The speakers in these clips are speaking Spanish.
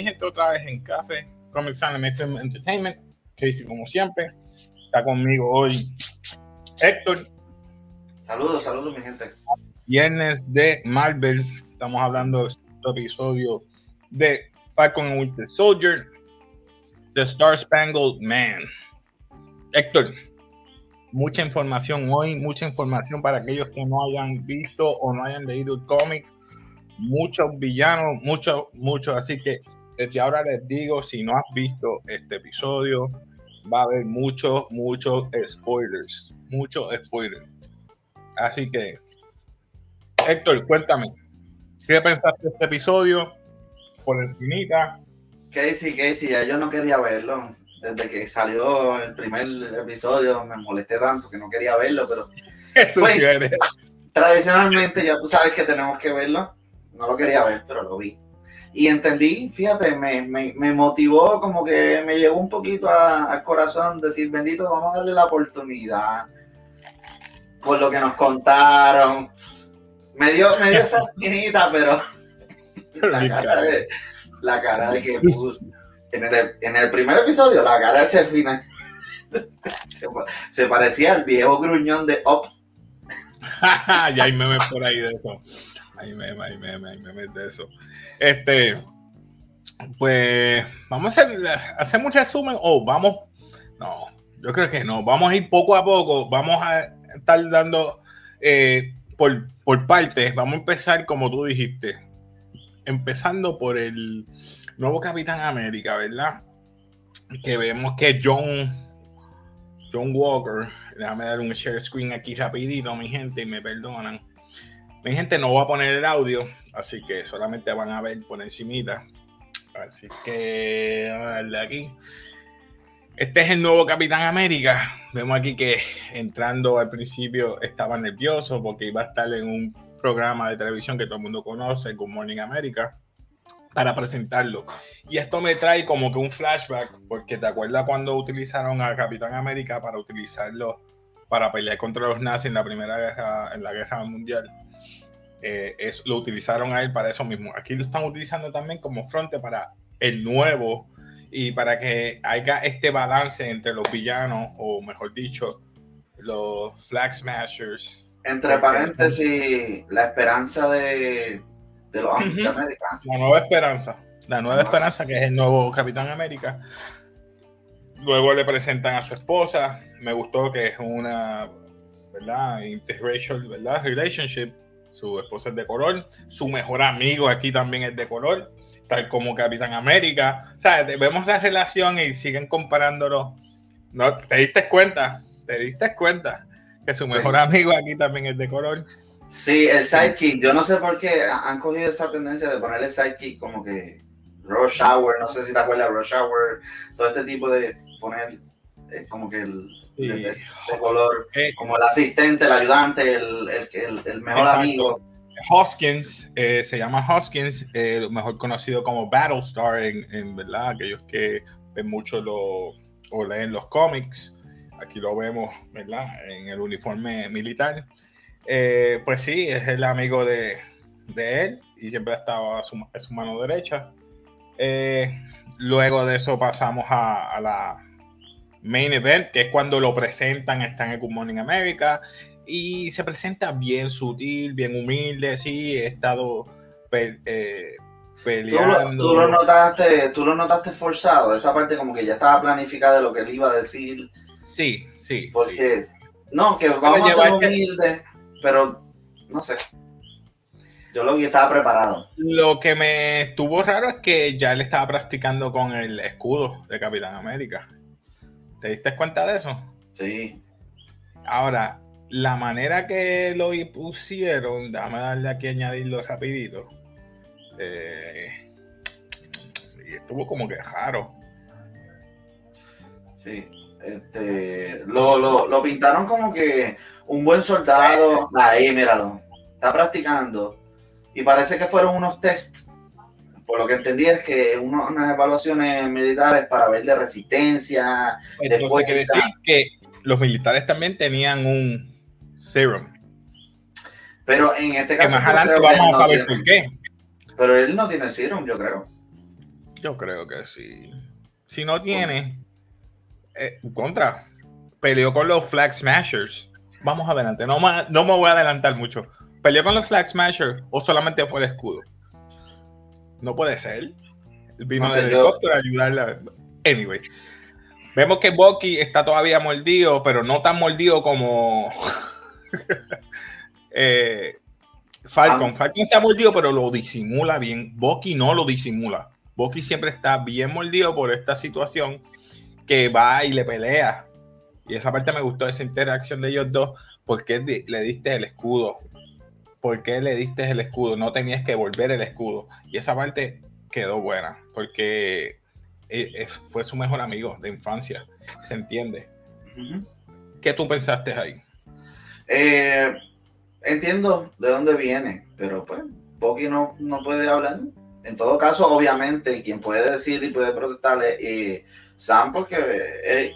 Mi gente, otra vez en Café, Comics Anime Film Entertainment. Casey, como siempre, está conmigo hoy Héctor. Saludos, saludos, mi gente. Viernes de Marvel. Estamos hablando de este episodio de Falcon and Winter Soldier, The Star Spangled Man. Héctor, mucha información hoy, mucha información para aquellos que no hayan visto o no hayan leído el cómic. Muchos villanos, muchos, muchos. Así que desde ahora les digo, si no has visto este episodio, va a haber muchos, muchos spoilers. Muchos spoilers. Así que, Héctor, cuéntame, ¿qué pensaste de este episodio? Por encimita. Casey, Casey, ya yo no quería verlo. Desde que salió el primer episodio me molesté tanto que no quería verlo, pero Eso Pues, sí tradicionalmente ya tú sabes que tenemos que verlo. No lo quería ver, pero lo vi. Y entendí, fíjate, me, me, me motivó, como que me llegó un poquito a- al corazón decir, bendito, vamos a darle la oportunidad por lo que nos contaron. Me dio, me dio esa espinita, pero la cara de, la cara de que puso. En el, en el primer episodio, la cara de ese final se, se parecía al viejo gruñón de Up. ya hay memes por ahí de eso. Hay memes, hay memes, hay memes de eso. Este, pues, vamos a hacer, hacer un resumen o vamos, no, yo creo que no, vamos a ir poco a poco, vamos a estar dando eh, por, por partes, vamos a empezar como tú dijiste, empezando por el nuevo Capitán América, ¿verdad? Que vemos que John, John Walker, déjame dar un share screen aquí rapidito, mi gente, y me perdonan. Mi gente, no voy a poner el audio, así que solamente van a ver por encimita. Así que vamos a darle aquí. Este es el nuevo Capitán América. Vemos aquí que entrando al principio estaba nervioso porque iba a estar en un programa de televisión que todo el mundo conoce, Good Morning America, para presentarlo. Y esto me trae como que un flashback, porque te acuerdas cuando utilizaron a Capitán América para utilizarlo para pelear contra los nazis en la primera guerra, en la guerra mundial. Eh, es, lo utilizaron a él para eso mismo. Aquí lo están utilizando también como fronte para el nuevo y para que haya este balance entre los villanos, o mejor dicho, los Flag Smashers. Entre paréntesis, la esperanza de, de los Ujú. americanos. La nueva esperanza. La nueva esperanza, que es el nuevo Capitán América. Luego le presentan a su esposa. Me gustó que es una, ¿verdad? Interracial, ¿verdad? Relationship. Su esposa es de color. Su mejor amigo aquí también es de color. Tal como Capitán América. O sea, vemos esa relación y siguen comparándolo. ¿No? ¿Te diste cuenta? ¿Te diste cuenta? Que su mejor amigo aquí también es de color. Sí, el sidekick. Yo no sé por qué han cogido esa tendencia de ponerle sidekick como que Rush Hour. No sé si te acuerdas Rush Hour. Todo este tipo de poner como que el Sí. color. Eh, Como el asistente, el ayudante, el, el, mejor Exacto. amigo. Hoskins, eh, se llama Hoskins, eh, mejor conocido como Battlestar en, en verdad, aquellos que ven mucho lo, o leen los cómics, aquí lo vemos, ¿verdad? En el uniforme militar. Eh, pues sí, es el amigo de, de él y siempre ha estado a su, a su mano derecha. Luego de eso pasamos a, a la main event, que es cuando lo presentan, está en Good Morning America y se presenta bien sutil, bien humilde, sí, he estado pe- eh, Tú lo, peleando. tú lo notaste, tú lo notaste forzado, esa parte como que ya estaba planificada de lo que él iba a decir, Sí, sí. porque no, que vamos a ser humildes, pero no sé. Yo lo vi estaba preparado. Lo que me estuvo raro es que ya él estaba practicando con el escudo de Capitán América. ¿Te diste cuenta de eso? Sí. Ahora, la manera que lo pusieron, déjame darle aquí añadirlo rapidito. Eh, y estuvo como que raro. Sí. Este, lo, lo, lo pintaron como que un buen soldado. Ahí, míralo. Está practicando. Y parece que fueron unos tests. Por lo que entendí es que uno- unas evaluaciones militares para ver de resistencia. Entonces fuerza. quiere decir que los militares también tenían un serum. Pero en este Que caso. más yo adelante que vamos a saber por qué. Pero él no tiene serum, yo creo. Yo creo que sí. Si no tiene, eh, contra, peleó con los Flag Smashers. Vamos adelante, no, no me voy a adelantar mucho. ¿Peleó con los Flag Smashers o solamente fue el escudo? No puede ser. Vino no sé, de helicóptero a ayudarla. Anyway. Vemos que Bucky está todavía mordido, pero no tan mordido como eh, Falcon. Falcon está mordido, pero lo disimula bien. Bucky no lo disimula. Bucky siempre está bien mordido por esta situación que va y le pelea. Y esa parte me gustó, esa interacción de ellos dos. ¿Por qué le diste el escudo? ¿Por qué le diste el escudo? No tenías que volver el escudo. Y esa parte quedó buena, porque e, fue su mejor amigo de infancia. Se entiende. ¿Qué tú pensaste ahí? Eh, entiendo de dónde viene, pero pues Bucky no, no puede hablar. En todo caso, obviamente, quien puede decir y puede protestarle eh, Sam, porque eh,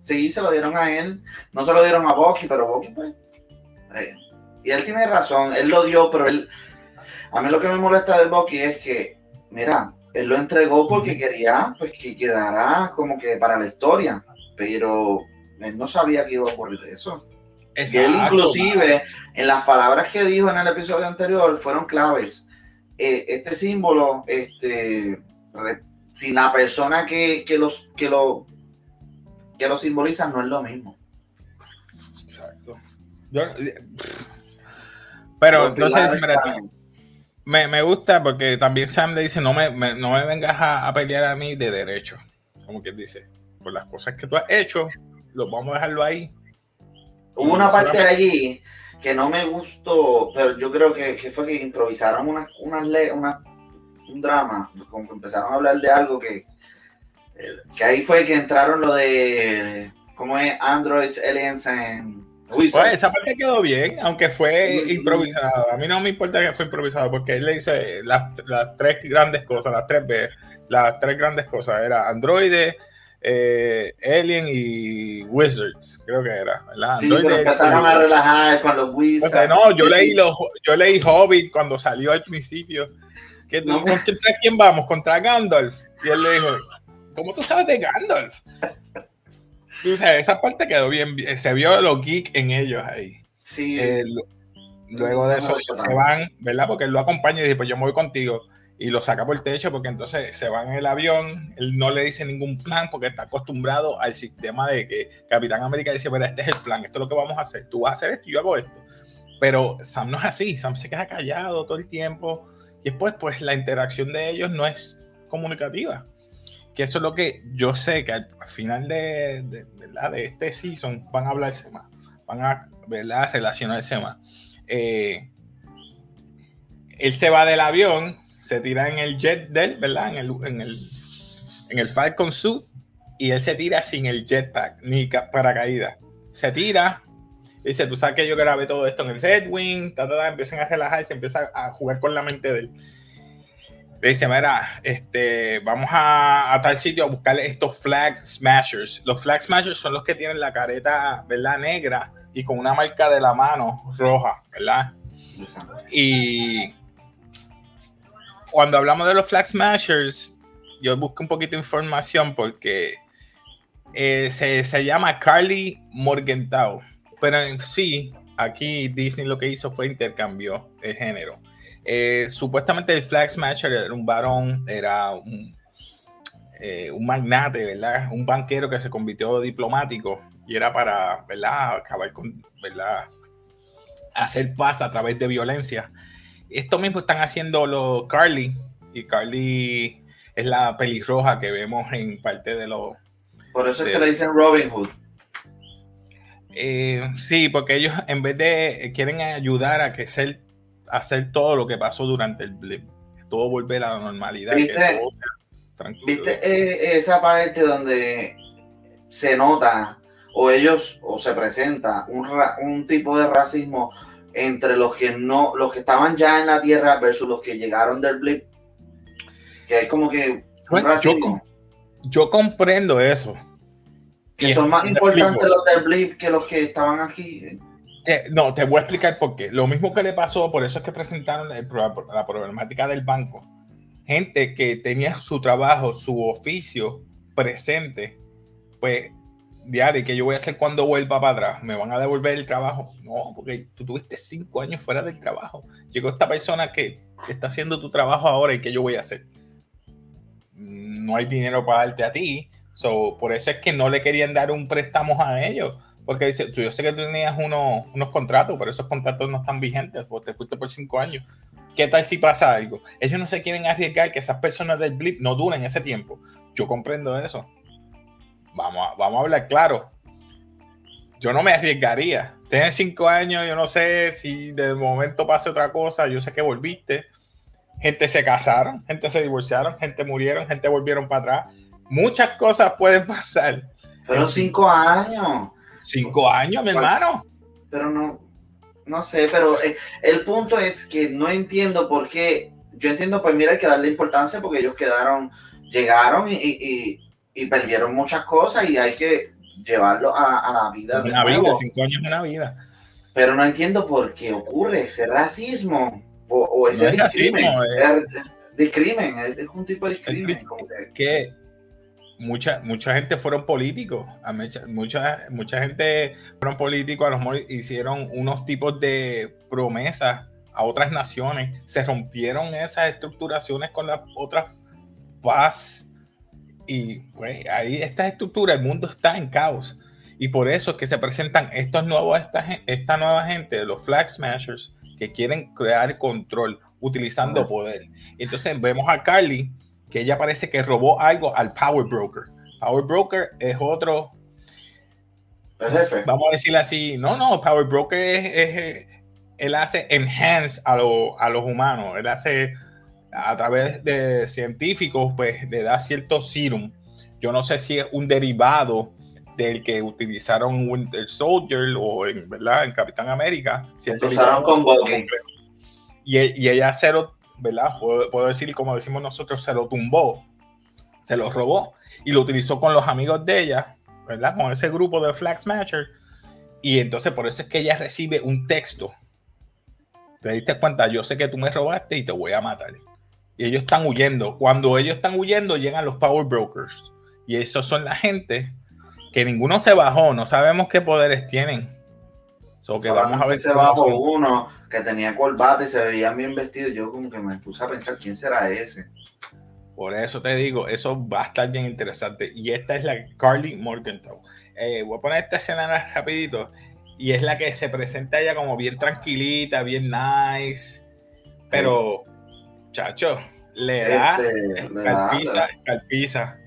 sí, se lo dieron a él. No se lo dieron a Bucky, pero Bucky, pues. Eh, y él tiene razón, él lo dio, pero él. A mí lo que me molesta de Bucky es que, mira, él lo entregó porque quería pues, que quedara como que para la historia, pero él no sabía que iba a ocurrir eso. Y él inclusive, en las palabras que dijo en el episodio anterior, fueron claves. Eh, este símbolo, este, si la persona que, los, que, lo, que lo simboliza no es lo mismo. Exacto. Pero entonces, me, me, gusta porque también Sam le dice, no me, no me vengas a, pelear a mí de derecho. Como que dice, por las cosas que tú has hecho, lo vamos a dejarlo ahí. Hubo una parte de allí que no me gustó, pero yo creo que, que fue que improvisaron unas, unas, una, un drama, como que empezaron a hablar de algo que, que ahí fue que entraron lo de, ¿cómo es? Androids, Aliens and pues esa parte quedó bien, aunque fue improvisado. A mí no me importa que fue improvisado, porque él le dice las, las tres grandes cosas, las tres B, las tres grandes cosas, era Android, eh, Alien y Wizards, creo que era, ¿verdad? Sí, empezaron a relajar con los Wizards. no, yo leí, los, yo leí Hobbit cuando salió al principio. Que, ¿Contra quién vamos? ¿Contra Gandalf? Y él le dijo, ¿cómo tú sabes de Gandalf? Esa parte quedó bien, se vio lo geek en ellos ahí. Sí. Eh, luego de eso se van, ¿verdad? Porque él lo acompaña y dice, pues yo me voy contigo. Y lo saca por el techo porque entonces se va en el avión, él no le dice ningún plan porque está acostumbrado al sistema de que Capitán América dice, mira, este es el plan, esto es lo que vamos a hacer, tú vas a hacer esto y yo hago esto. Pero Sam no es así, Sam se queda callado todo el tiempo y después pues la interacción de ellos no es comunicativa que eso es lo que yo sé que al, final de, de, este season van a hablarse más, van a ¿verdad? relacionarse más. Eh, él se va del avión, se tira en el jet del, ¿verdad? En el, en el, en el Falcon Suit y él se tira sin el jetpack ni paracaídas. Se tira, dice, tú sabes que yo grabé todo esto en el Red Wing, empiezan a relajarse, empieza a jugar con la mente de él le dice, mira, este, vamos a, tal sitio a buscar estos flag smashers. Los flag smashers son los que tienen la careta, ¿verdad? Negra y con una marca de la mano roja, ¿verdad? Y cuando hablamos de los flag smashers, yo busco un poquito de información porque eh, se, se, llama Carly Morgenthau, pero en sí, aquí Disney lo que hizo fue intercambió el género. Eh, supuestamente el Flag Smasher era un varón, era un, eh, un magnate, ¿verdad? Un banquero que se convirtió diplomático y era para, ¿verdad? Acabar con, ¿verdad? Hacer paz a través de violencia. Esto mismo están haciendo los Carly y Carly es la pelirroja que vemos en parte de los... Por eso es que le dicen Robin Hood. Eh, sí, porque ellos en vez de quieren ayudar a que ser hacer todo lo que pasó durante el blip. Todo volver a la normalidad. ¿Viste, ¿viste eh, esa parte donde se nota o ellos o se presenta un, un, tipo de racismo entre los que no, los que estaban ya en la tierra versus los que llegaron del blip? Que es como que un racismo. Yo, comprendo eso. Que son más importantes los del blip que los que estaban aquí no, te voy a explicar por qué. Lo mismo que le pasó, por eso es que presentaron la, problemática del banco. gente que tenía su trabajo, su oficio presente, pues, diario, ¿qué yo voy a hacer cuando vuelva para atrás? ¿Me van a devolver el trabajo? No, porque tú tuviste cinco años fuera del trabajo. Llegó esta persona que está haciendo tu trabajo ahora y ¿qué yo voy a hacer? No hay dinero para darte a ti. So, por eso es que no le querían dar un préstamo a ellos. Porque dice, yo sé que tú tenías unos, unos contratos, pero esos contratos no están vigentes, porque te fuiste por cinco años. ¿Qué tal si pasa algo? Ellos no se quieren arriesgar que esas personas del blip no duren ese tiempo. Yo comprendo eso. Vamos a, vamos a hablar claro. Yo no me arriesgaría. Tienes cinco años, yo no sé si de momento pase otra cosa. Yo sé que volviste. Gente se casaron, gente se divorciaron, gente murieron, gente volvieron para atrás. Muchas cosas pueden pasar. Fueron cinco años. Cinco años, mi hermano. Pero no, no sé, pero eh, el punto es que no entiendo por qué. Yo entiendo, pues mira, hay que darle importancia porque ellos quedaron, llegaron y, perdieron muchas cosas y hay que llevarlo a, la vida. Una vida, cinco años de una vida. Pero no entiendo por qué ocurre ese racismo o, ese discrimen. discrimen, es, un tipo de discrimen. que mucha, mucha gente fueron políticos, mucha, mucha, gente fueron políticos, a lo mejor hicieron unos tipos de promesas a otras naciones, se rompieron esas estructuraciones con las otras paz y pues ahí estas estructuras, el mundo está en caos y por eso es que se presentan estos nuevos, esta, esta nueva gente, los flag smashers, que quieren crear control utilizando poder. Entonces vemos a Carly que ella parece que robó algo al Power Broker. Power Broker es otro. El jefe. Vamos a decirle así. No, no, Power Broker es. él hace enhance a, a los humanos. Él hace a través de científicos, pues le da cierto serum. Yo no sé si es un derivado del que utilizaron Winter Soldier o en, ¿verdad? en Capitán América. Si usaron con y, y ella cero ¿verdad? Puedo, decir, como decimos nosotros, se lo tumbó, se lo robó y lo utilizó con los amigos de ella, ¿verdad? Con ese grupo de Flag Smasher. Y entonces por eso es que ella recibe un texto. Te diste cuenta, yo sé que tú me robaste y te voy a matar. Y ellos están huyendo. Cuando ellos están huyendo, llegan los Power Brokers. Y esos son la gente que ninguno se bajó, no sabemos qué poderes tienen. So que vamos a ver se bajó uno que tenía corbata y se veía bien vestido. Yo como que me puse a pensar quién será ese. Por eso te digo, eso va a estar bien interesante. Y esta es la Carly Morgenthau. Eh, voy a poner esta escena rapidito. Y es la que se presenta ella como bien tranquilita, bien nice. Pero, chacho, le da este, calpiza,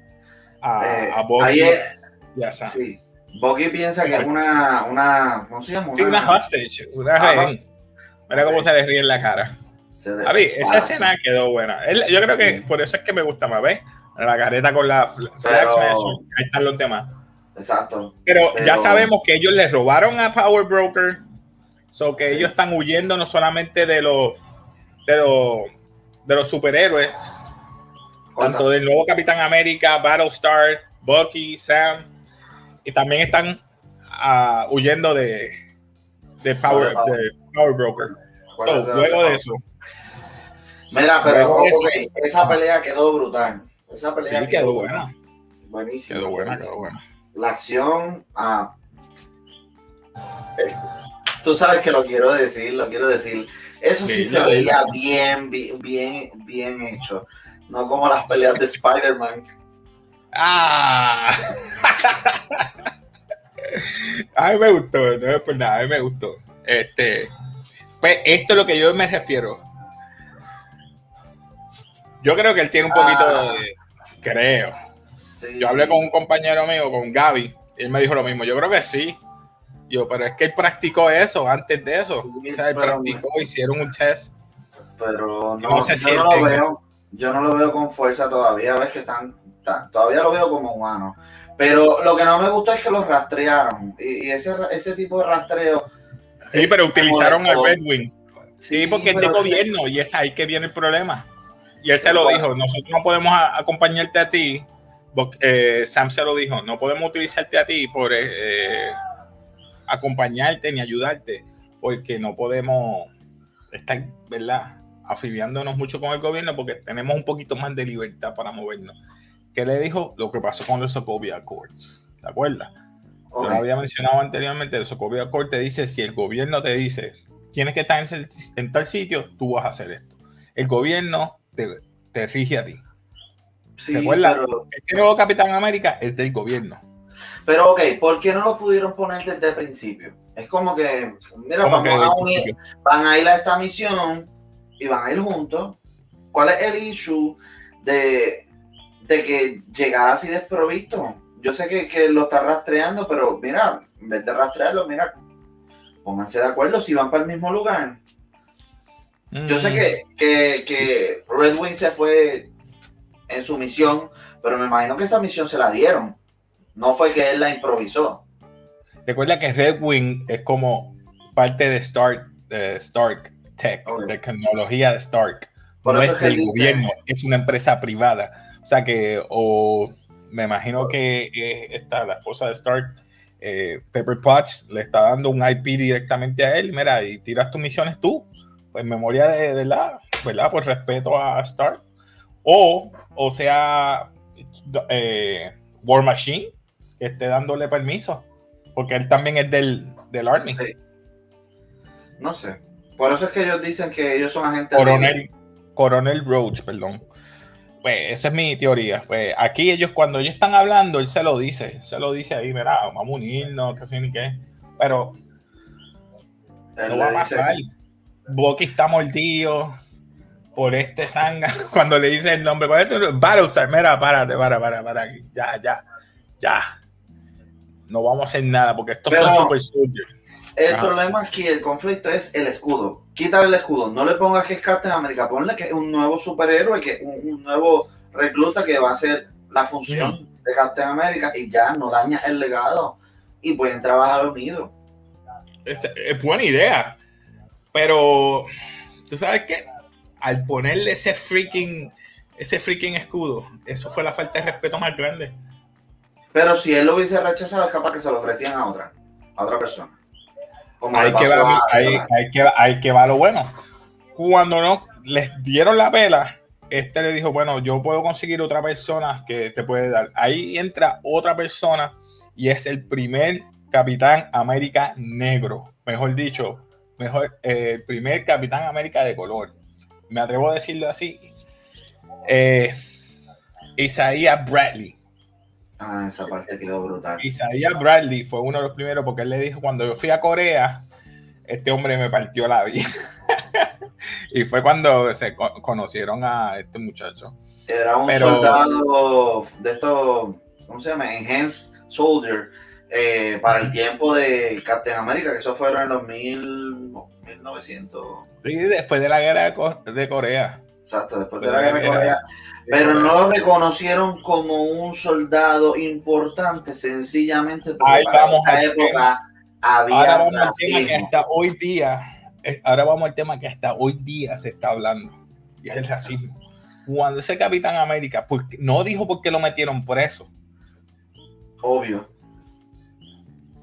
a, eh, a sabes. Sí. Boggy piensa que es una, una, ¿cómo se llama? Sí, una hostage, una ah, Mira cómo se le ríe en la cara. A mí, esa escena quedó buena. yo creo que por eso es que me gusta más, ¿ves? La careta con la flag ahí están los demás. Exacto. Pero, ya sabemos que ellos le robaron a Power Broker, so que ellos están huyendo no solamente de los de los, de los superhéroes, tanto del nuevo Capitán América, Battlestar, Bucky, Sam, y también están uh, huyendo de, de Power, de Power Broker. luego de eso. Mira, pero esa pelea quedó brutal. Esa pelea sí, quedó, buena. Buenísima. Quedó buena, quedó buena. La acción. Ah, eh, tú sabes que lo quiero decir, lo quiero decir. Eso sí, se veía bien, bien, bien, bien hecho. No como las peleas de Spider-Man. Ah. a mí me gustó, no es por nada, a mí me gustó. Este, pues esto es lo que yo me refiero. Yo creo que él tiene un poquito ah. de. Creo. Yo hablé con un compañero mío, con Gaby, y él me dijo lo mismo. Yo creo que sí. Yo, pero es que él practicó eso antes de eso. él practicó, hicieron un test. Pero no, yo no lo veo. Yo no lo veo con fuerza todavía. Ves que están, todavía lo veo como humano. Pero lo que no me gustó es que los rastrearon. Y, ese, ese tipo de rastreo Sí, pero utilizaron a Red Wing. Sí, porque es de gobierno y es ahí que viene el problema. Y él se lo dijo, nosotros no podemos acompañarte a ti. Eh, Sam se lo dijo, no podemos utilizarte a ti por eh, acompañarte ni ayudarte, porque no podemos estar, ¿verdad? afiliándonos mucho con el gobierno porque tenemos un poquito más de libertad para movernos. ¿Qué le dijo? Lo que pasó con los Sokovia Accords. ¿Te acuerdas? Yo lo había mencionado anteriormente, el Sokovia Accord te dice, si el gobierno te dice, tienes que estar en, tal sitio, tú vas a hacer esto. El gobierno te, rige a ti. Sí, ¿Te acuerdas? Pero... Este nuevo Capitán América es del gobierno. Pero ok, ¿por qué no lo pudieron poner desde el principio? Es como que, mira, vamos a unir, van a ir a esta misión y van a ir juntos. ¿Cuál es el issue de, de que llegar así desprovisto? Yo sé que, que, lo está rastreando, pero mira, en vez de rastrearlo, mira, pónganse de acuerdo si van para el mismo lugar. Yo sé mm. que, que, que Red Wing se fue en su misión, pero me imagino que esa misión se la dieron. No fue que él la improvisó. Recuerda que Red Wing es como parte de Stark, Stark Tech, de tecnología de Stark. no es del gobierno, es una empresa privada. O sea que, o me imagino que esta, la esposa de Stark, eh, Pepper Potts, le está dando un IP directamente a él. Mira, y tiras tus misiones tú, pues memoria de, la, ¿verdad? Por respeto a Stark. O, o sea, eh, War Machine, que esté dándole permiso porque él también es del, del Army. No sé. Por eso es que ellos dicen que ellos son agentes. Coronel, Coronel Rhodes, perdón. Pues esa es mi teoría. Pues aquí ellos, cuando ellos están hablando, él se lo dice. Se lo dice ahí, mira, vamos a unirnos, qué sé ni qué. Pero no va a pasar. Bucky está mordido por este sanga. Cuando le dice el nombre, ¿cuál es tu Battlestar, mira, párate, para, para, para aquí. Ya, ya, ya no vamos a hacer nada porque estos son super soldiers. El problema aquí, el conflicto es el escudo. Quítale el escudo. No le pongas que es Captain America. Ponle que es un nuevo superhéroe, que un, un nuevo recluta que va a hacer la función de Captain America y ya no daña el legado y pueden trabajar unidos. Es, es, buena idea. Pero, ¿tú sabes qué? Al ponerle ese freaking, ese freaking escudo, eso fue la falta de respeto más grande. Pero si él lo hubiese rechazado, es capaz que se lo ofrecían a otra, a otra persona. Hay, que va, hay, que, va lo bueno. Cuando no les dieron la pela, este le dijo, bueno, yo puedo conseguir otra persona que te puede dar. Ahí entra otra persona y es el primer Capitán América negro, mejor dicho, mejor, eh, el primer Capitán América de color. Me atrevo a decirlo así. Eh, Isaiah Bradley. Ah, esa parte quedó brutal. Isaiah Bradley fue uno de los primeros porque él le dijo, cuando yo fui a Corea, este hombre me partió la vida. y fue cuando se conocieron a este muchacho. Era un soldado de estos, ¿cómo se llama? Enhanced Soldier. Eh, para el tiempo de Captain America, que eso fueron en los mil, 1900. Sí, después de la guerra de, Corea. Exacto, después de, la, guerra de Corea pero no lo reconocieron como un soldado importante, sencillamente porque Ahí para época había ahora vamos al tema que hasta hoy día, ahora vamos al tema que hasta hoy día se está hablando, y es el racismo. Cuando ese Capitán América, porque, no dijo por qué lo metieron preso. Obvio.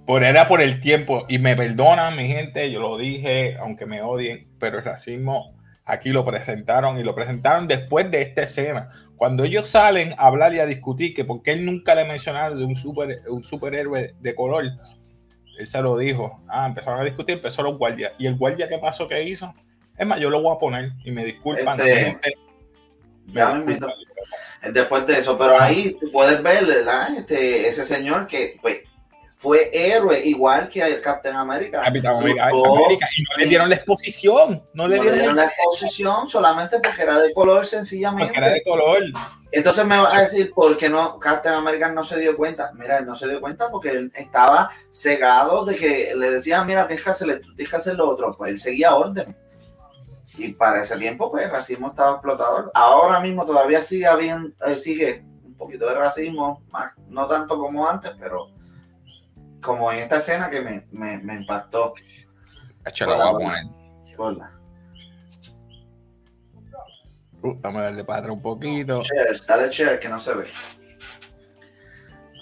Por era por el tiempo, y me perdonan mi gente, yo lo dije, aunque me odien, pero el racismo Aquí lo presentaron y lo presentaron después de esta escena. Cuando ellos salen a hablar y a discutir que porque él nunca le mencionaron de un, super, un superhéroe de color, él se lo dijo. Ah, empezaron a discutir, empezó los guardias. ¿Y el guardia qué pasó? ¿Qué hizo? Es más, yo lo voy a poner y me disculpan. Este, después de eso, pero ahí puedes ver Este, ese señor que pues, fue héroe, igual que el Captain America. Capitán América, y no le dieron la exposición. No le dieron, la exposición solamente porque era de color, sencillamente. Porque era de color. Entonces me va a decir, ¿por qué no Captain America no se dio cuenta? Mira, él no se dio cuenta porque él estaba cegado de que le decían, mira, tienes que tienes que hacer lo otro. Pues él seguía orden. Y para ese tiempo, pues el racismo estaba explotador. Ahora mismo todavía sigue habiendo, eh, sigue un poquito de racismo, más, no tanto como antes, pero como en esta escena que me, me, me impactó. Hecho, la voy a poner. Uh, vamos a darle para atrás un poquito. Share, dale share que no se ve.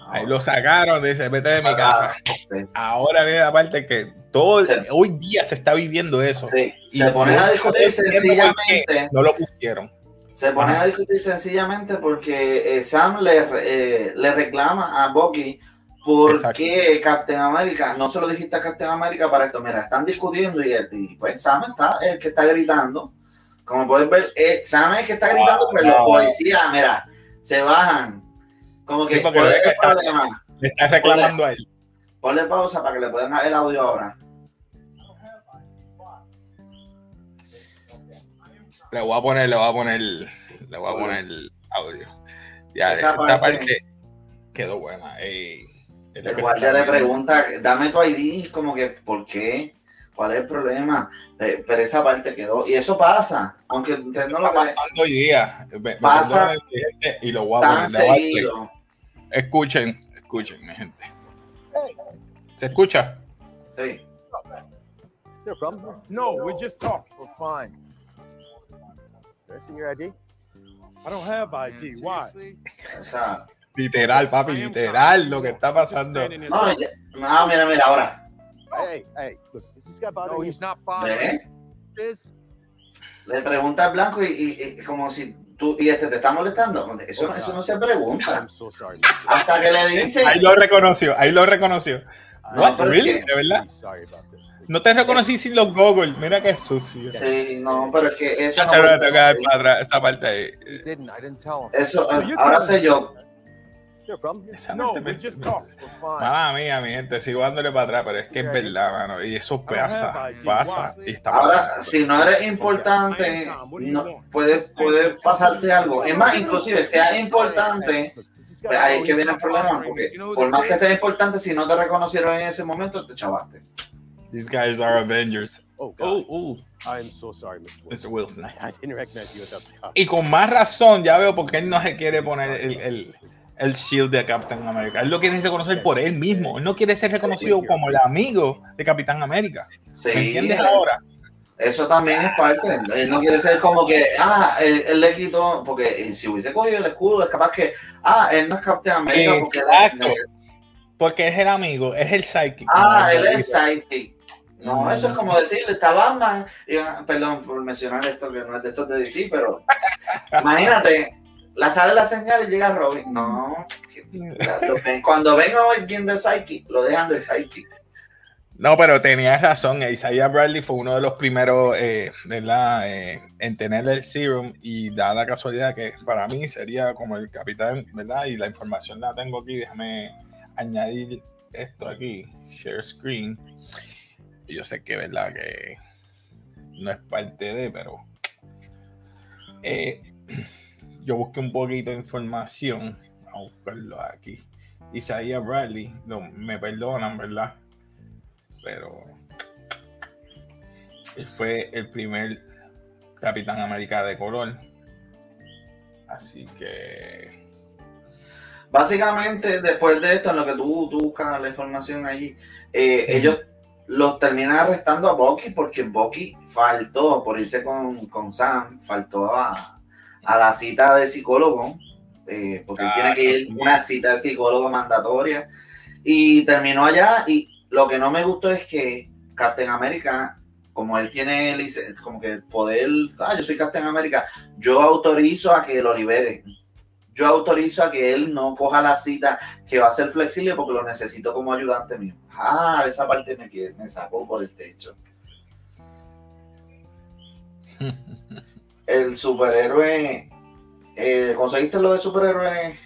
Ahí lo sacaron, dice, vete de mi ah, casa. Ahora viene la parte que Todo, hoy día se está viviendo eso. Sí, Y se ponen a discutir sencillamente. No lo pusieron. Se ponen Ajá. a discutir sencillamente porque eh, Sam le, eh, le reclama a Bucky por Exacto. qué Captain America, no se lo dijiste a Captain America para esto, mira, están discutiendo y, el- y, pues Sam está el que está gritando. Como puedes ver, eh, Sam es el que está gritando, pero los Wow. policías, mira, se bajan. Como que, Sí, ¿cuál es que el está- problema? Le está reclamando a él. Ponle pausa para que le puedan dar el audio ahora. Le voy a poner, le voy a poner, le voy a poner el audio. Ya, Esa esta parte- parte, quedó buena. ey. El guardia le pregunta, dame tu ID, como que, ¿por qué? ¿Cuál es el problema? Eh, Pero esa parte quedó. Y eso pasa, aunque usted no lo Está pasando hoy día. Me- Pasa y lo voy a tan seguido. Escuchen, escuchen, mi gente. ¿Se escucha? Sí. No, we just talked. We're fine. Can I see your ID? I don't have ID. Why? Esa- Literal, papi, literal, lo que está pasando. No, mira, mira, ahora. Hey, hey, look, is this guy bothering No, you? he's not bothering. ¿Ve? This Le pregunta al blanco y, y- y como si tú, y este te está molestando. Eso, no- eso no se pregunta. I'm so sorry. Hasta que le dice, Ahí lo reconoció, ahí lo reconoció. No, What, pero es really? que- ¿De verdad? No te reconocí sin los goggles. Mira qué sucio. sí, no, pero es que eso no tengo que dar así. para atrás esta parte ahí. he didn't. Yo. No, we just. Mala mía, mi gente, sigo dándole para atrás, pero es que es verdad, mano. Y eso pasa, pasa y está Ahora, pasando. si no eres importante, no, puede, puede pasarte algo. Es más, inclusive, sea importante, pues ahí es que viene el problema, porque por más que sea importante, si no te reconocieron en ese momento, te chavaste. These guys are Avengers. Oh, Oh, oh, I am so sorry, Mr. Wilson. Mr. Wilson. I, I didn't recognize you the top. Y con más razón, ya veo por qué él no se quiere poner el, el, el shield de Captain America. Él lo quiere reconocer por él mismo. Él no quiere ser reconocido como el amigo de Capitán América. ¿Me Sí, entiendes ahora? eso también es parte. Él no quiere ser como que, ah, él, él le quitó, porque si hubiese cogido el escudo, es capaz que, ah, él no es Captain America. Porque él- Exacto. Porque es el amigo, es el psychic. Ah, No, él es sidekick. No, eso es como decirle, está Batman. y, perdón por mencionar esto, que no es de estos de DC, pero imagínate, la sale la señal y llega Robin. No, cuando venga alguien de Psychic, lo dejan de Psychic. No, pero tenías razón. Isaiah Bradley fue uno de los primeros eh, ¿verdad? Eh, en tener el serum y da la casualidad que para mí sería como el capitán, ¿verdad? Y la información la tengo aquí. Déjame añadir esto aquí. Share screen. Yo sé que, ¿verdad? Que no es parte de, pero eh, yo busqué un poquito de información. A buscarlo aquí. Isaiah Bradley, no, me perdonan, ¿verdad? pero él fue el primer Capitán América de color. Así que Básicamente, después de esto, en lo que tú, tú buscas la información allí, eh, ellos los terminan arrestando a Bucky porque Bucky faltó por irse con, con Sam, faltó a, a la cita de psicólogo, eh, porque él Ah, tiene que ir una cita de psicólogo mandatoria, y terminó allá, y lo que no me gustó es que Captain America, como él tiene como que el poder, ah, yo soy Captain America, yo autorizo a que lo liberen. Yo autorizo a que él no coja la cita, que va a ser flexible porque lo necesito como ayudante mío. Ah, esa parte me, me sacó por el techo. El superhéroe. eh, ¿Conseguiste lo de superhéroe?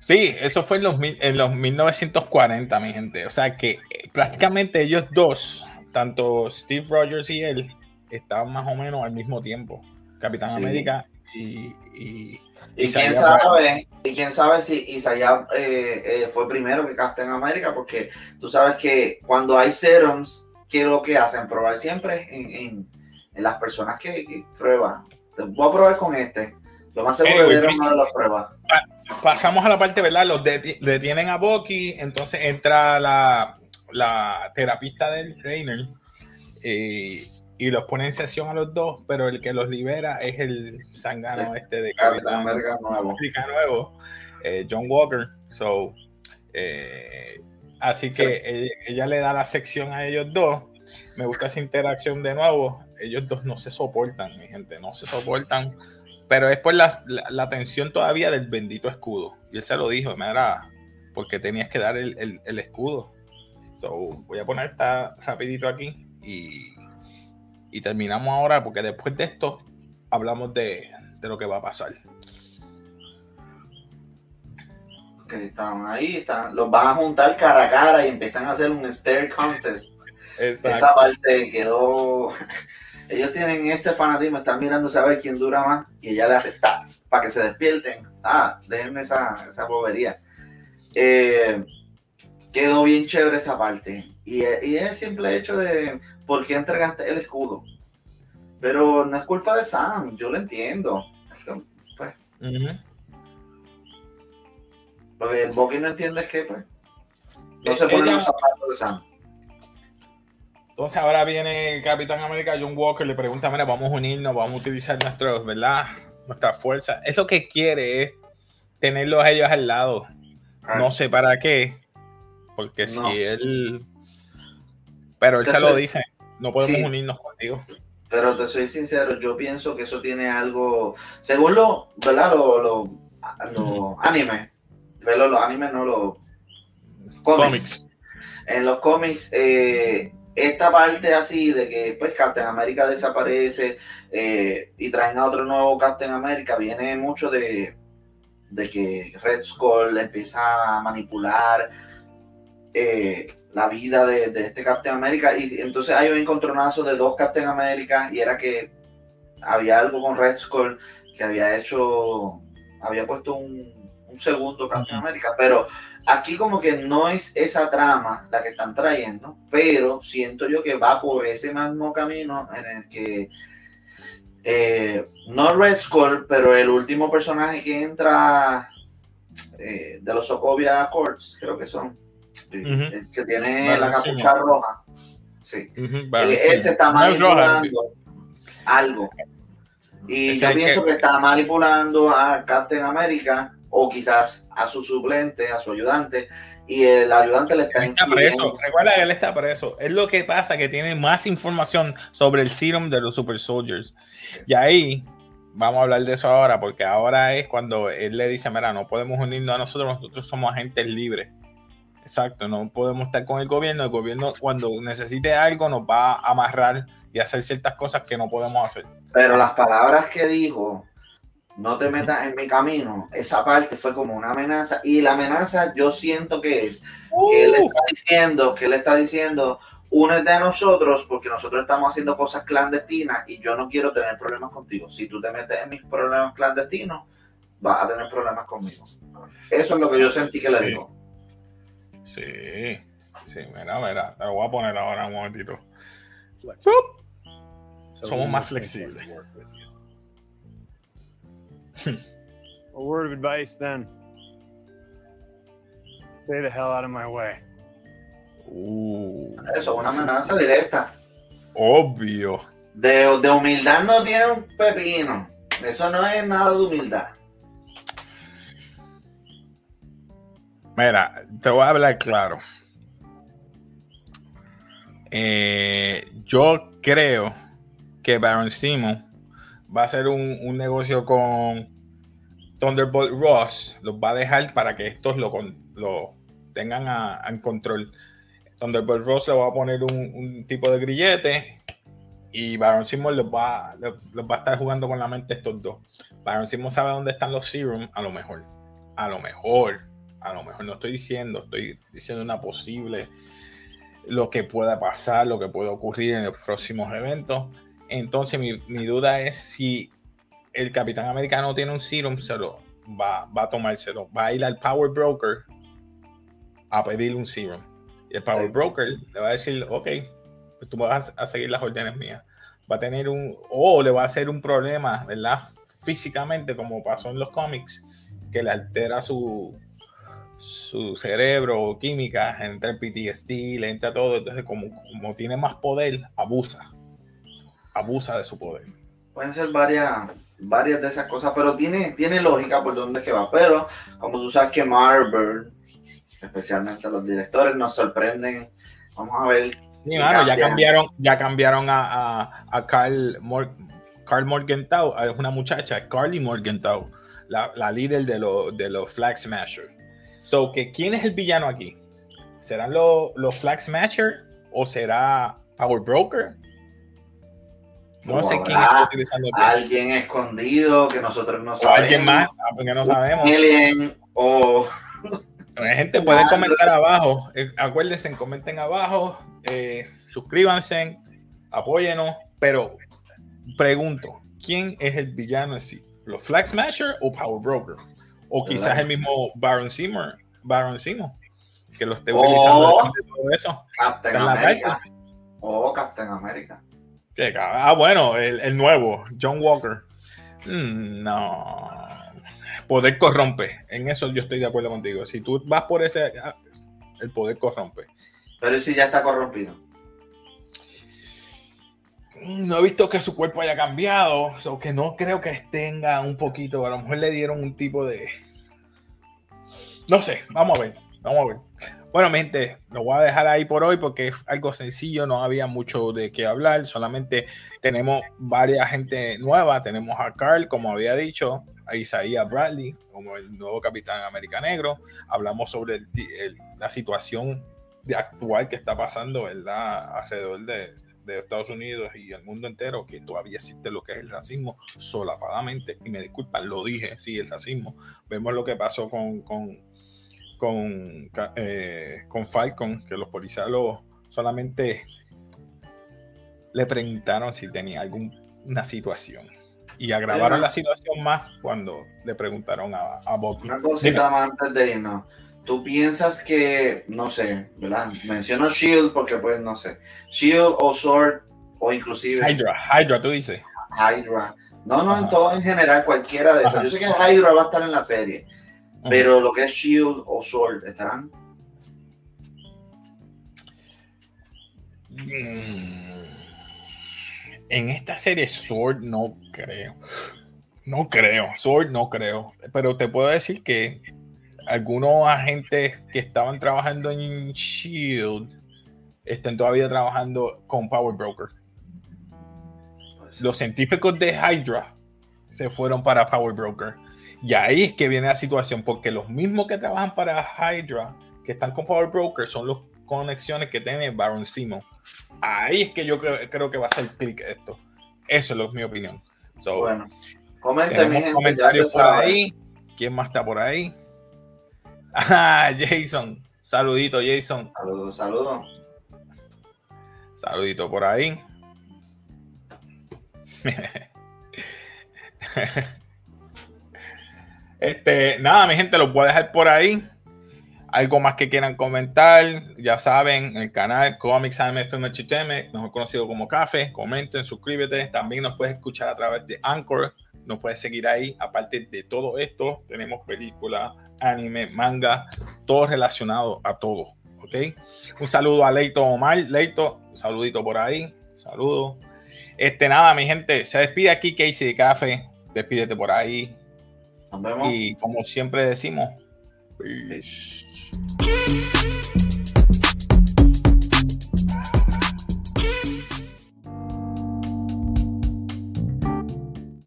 sí, eso fue en los, en los 1940, mi gente. O sea que eh, prácticamente ellos dos, tanto Steve Rogers y él, estaban más o menos al mismo tiempo. Capitán Sí. América y, y- quién sabe, y quién sabe si Isaiah eh, eh, fue primero que Captain América, porque tú sabes que cuando hay serums, ¿qué es lo que hacen? Probar siempre en, en- en las personas que, que prueban. Te voy a probar con este. Lo más seguro Anyway, que una de las pruebas. pasamos a la parte, ¿verdad? Los deti- detienen a Bucky, entonces entra la, la terapista del Reiner eh, y los pone en sesión a los dos, pero el que los libera es el sangano este de Capitán Capitán nuevo. Nuevo, eh, John Walker. So, eh, así que ella, ella le da la sección a ellos dos me gusta esa interacción de nuevo. Ellos dos no se soportan, mi gente, no se soportan. Pero es por la, la, tensión todavía del bendito escudo. Y él se lo dijo, mira, porque tenías que dar el, el- escudo. So, voy a poner esta rapidito aquí y, y terminamos ahora porque después de esto hablamos de, de lo que va a pasar. Que estaban ahí, están, los van a juntar cara a cara y empiezan a hacer un stare contest. Esa parte quedó. Ellos tienen este fanatismo, están mirando a ver quién dura más y ella le hace tats para que se despierten. Ah, dejen esa, esa bobería. Eh, quedó bien chévere esa parte. Y, y es el simple hecho de por qué entregaste el escudo. Pero no es culpa de Sam, yo lo entiendo. Es que, pues, lo que el Bucky no entiende es que pues, no Eh, se ponen ella- los zapatos de Sam. Entonces ahora viene Capitán América, John Walker, le pregunta, mira, vamos a unirnos, vamos a utilizar nuestros, ¿verdad? Nuestra fuerza. Es lo que quiere, es tenerlos a ellos al lado. No sé para qué, porque No. si él... Pero él Te se lo dice, no podemos Sí. unirnos contigo. Pero te soy sincero, yo pienso que eso tiene algo, según lo, ¿verdad? Los lo, lo animes, ¿verdad? Los animes, no los cómics. En los cómics, eh, esta parte así de que pues Captain America desaparece eh, y traen a otro nuevo Captain America, viene mucho de, de que Red Skull empieza a manipular eh, la vida de, de este Captain America y entonces hay un encontronazo de dos Captain America y era que había algo con Red Skull que había hecho, había puesto un, un segundo Captain. America, pero aquí como que no es esa trama la que están trayendo, pero siento yo que va por ese mismo camino en el que eh, no Red Skull, pero el último personaje que entra eh, de los Sokovia Accords, creo que son, el que tiene Vale, la capucha roja. Sí. Vale, Eh, sí. ese está manipulando algo. Y yo pienso que- que está manipulando a Captain America o quizás a su suplente, a su ayudante, y el ayudante le está Él está preso. Recuerda que él está preso. Es lo que pasa, que tiene más información sobre el serum de los Super Soldiers. Y ahí, vamos a hablar de eso ahora, porque ahora es cuando él le dice, mira, no podemos unirnos a nosotros, nosotros somos agentes libres. Exacto, no podemos estar con el gobierno. El gobierno cuando necesite algo nos va a amarrar y hacer ciertas cosas que no podemos hacer. Pero las palabras que dijo, no te metas en mi camino, esa parte fue como una amenaza. Y la amenaza yo siento que es que él está diciendo, que él está diciendo, únete a nosotros porque nosotros estamos haciendo cosas clandestinas y yo no quiero tener problemas contigo. Si tú te metes en mis problemas clandestinos, vas a tener problemas conmigo. Eso es lo que yo sentí que le Sí. dijo. Sí, sí, mira, mira, te lo voy a poner ahora un momentito. So Somos más flexibles. A word of advice then. Stay the hell out of my way. Uh, Eso, una amenaza directa. obvio. De, de humildad no tiene un pepino. Eso no es nada de humildad. Mira, te voy a hablar claro. Eh, yo creo que Baron Simon va a hacer un, un negocio con Thunderbolt Ross. Los va a dejar para que estos lo, lo tengan a, en control. Thunderbolt Ross le va a poner un, un tipo de grillete y Baron Simon los va, va a estar jugando con la mente estos dos. Baron Simon sabe dónde están los Serum, a lo mejor. A lo mejor a lo mejor no estoy diciendo, estoy diciendo una posible, lo que pueda pasar, lo que puede ocurrir en los próximos eventos. Entonces mi, mi duda es si el Capitán América no tiene un serum, se lo va, va a tomárselo, va a ir al Power Broker a pedirle un serum. Y el Power Sí. Broker le va a decir, ok, pues tú vas a seguir las órdenes mías. Va a tener un, o le va a hacer un problema, ¿verdad? Físicamente, como pasó en los cómics, que le altera su, su cerebro o química, entra el PTSD, le entra todo, entonces como, como tiene más poder, abusa, abusa de su poder. Pueden ser varias, varias de esas cosas, pero tiene, tiene lógica por dónde es que va. Pero como tú sabes que Marvel, especialmente los directores, nos sorprenden. Vamos a ver Sí, Sí, mano, ya cambiaron, ya cambiaron a, a, a Carl, Mor Carl Morgenthau, es una muchacha, Carly Morgenthau, la, la líder de, los de los Flag Smashers. So, que, ¿quién es el villano aquí? ¿Serán los, los Flag Smashers o será Power Broker? No O sé quién está utilizando. Alguien escondido que nosotros no O sabemos. alguien más, ah, porque no sabemos. Alien o Eh, Gente, pueden comentar abajo. Eh, acuérdense, comenten abajo. eh, suscríbanse, apóyenos. Pero pregunto: ¿quién es el villano en sí? ¿Los Flag Smasher o Power Broker? O quizás el mismo Baron Seymour, Baron Seymour, que lo esté O- utilizando todo eso. Captain la America. O Captain America. Ah, bueno, el, el nuevo, John Walker. Mm, no. Poder corrompe. En eso yo estoy de acuerdo contigo. Si tú vas por ese. ah, El poder corrompe. Pero ¿y si ya está corrompido. Mm, No he visto que su cuerpo haya cambiado. O que no creo que tenga un poquito. A lo mejor le dieron un tipo de. No sé. Vamos a ver. Vamos a ver. Bueno, mi gente, lo voy a dejar ahí por hoy porque es algo sencillo. No había mucho de qué hablar. Solamente tenemos varias gente nueva. Tenemos a Carl, como había dicho, a Isaiah Bradley, como el nuevo Capitán América Negro. Hablamos sobre el- el- la situación actual que está pasando, ¿verdad? Alrededor de, de Estados Unidos y el mundo entero, que todavía existe lo que es el racismo solapadamente. Y me disculpan, lo dije, sí, el racismo. Vemos lo que pasó con, con, con, eh, con Falcon, que los policías lo- solamente le preguntaron si tenía alguna situación. Y agravaron la situación más cuando le preguntaron a, a Bucky. Una cosita más antes de irnos. Tú piensas que, no sé, ¿verdad? Menciono Shield porque pues no sé. Shield o Sword o inclusive Hydra, Hydra, tú dices. Hydra. No, no, en Ajá. todo en general, cualquiera de esas. Ajá. Yo sé que Hydra va a estar en la serie, pero lo que es Shield o Sword estarán. Mm. En esta serie Sword no creo. No creo. Sword no creo. Pero te puedo decir que algunos agentes que estaban trabajando en Shield están todavía trabajando con Power Broker. Pues, Los científicos de Hydra se fueron para Power Broker. Y ahí es que viene la situación, porque los mismos que trabajan para Hydra, que están con Power Broker, son las conexiones que tiene Baron Simo. Ahí es que yo creo, creo que va a ser clic esto. Eso es lo, mi opinión. So, bueno, comenten, mi gente. Comentarios por ahí. ¿Quién más está por ahí? Ah, Jason. Saludito, Jason. Saludos, saludos. Saludito por ahí. Este, nada, mi gente, los voy a dejar por ahí. Algo más que quieran comentar, ya saben, el canal Comics Anime Film Entertainment, mejor conocido como Café. Comenten, suscríbete. También nos puedes escuchar a través de Anchor. Nos puedes seguir ahí. Aparte de todo esto, tenemos películas, anime, manga, todo relacionado a todo. ¿Ok? Un saludo a Leito Omar. Leito, un saludito por ahí. Saludo. Este, nada, mi gente, se despide aquí Casey de Café. Despídete por ahí. Nos vemos. Y como siempre decimos, peace.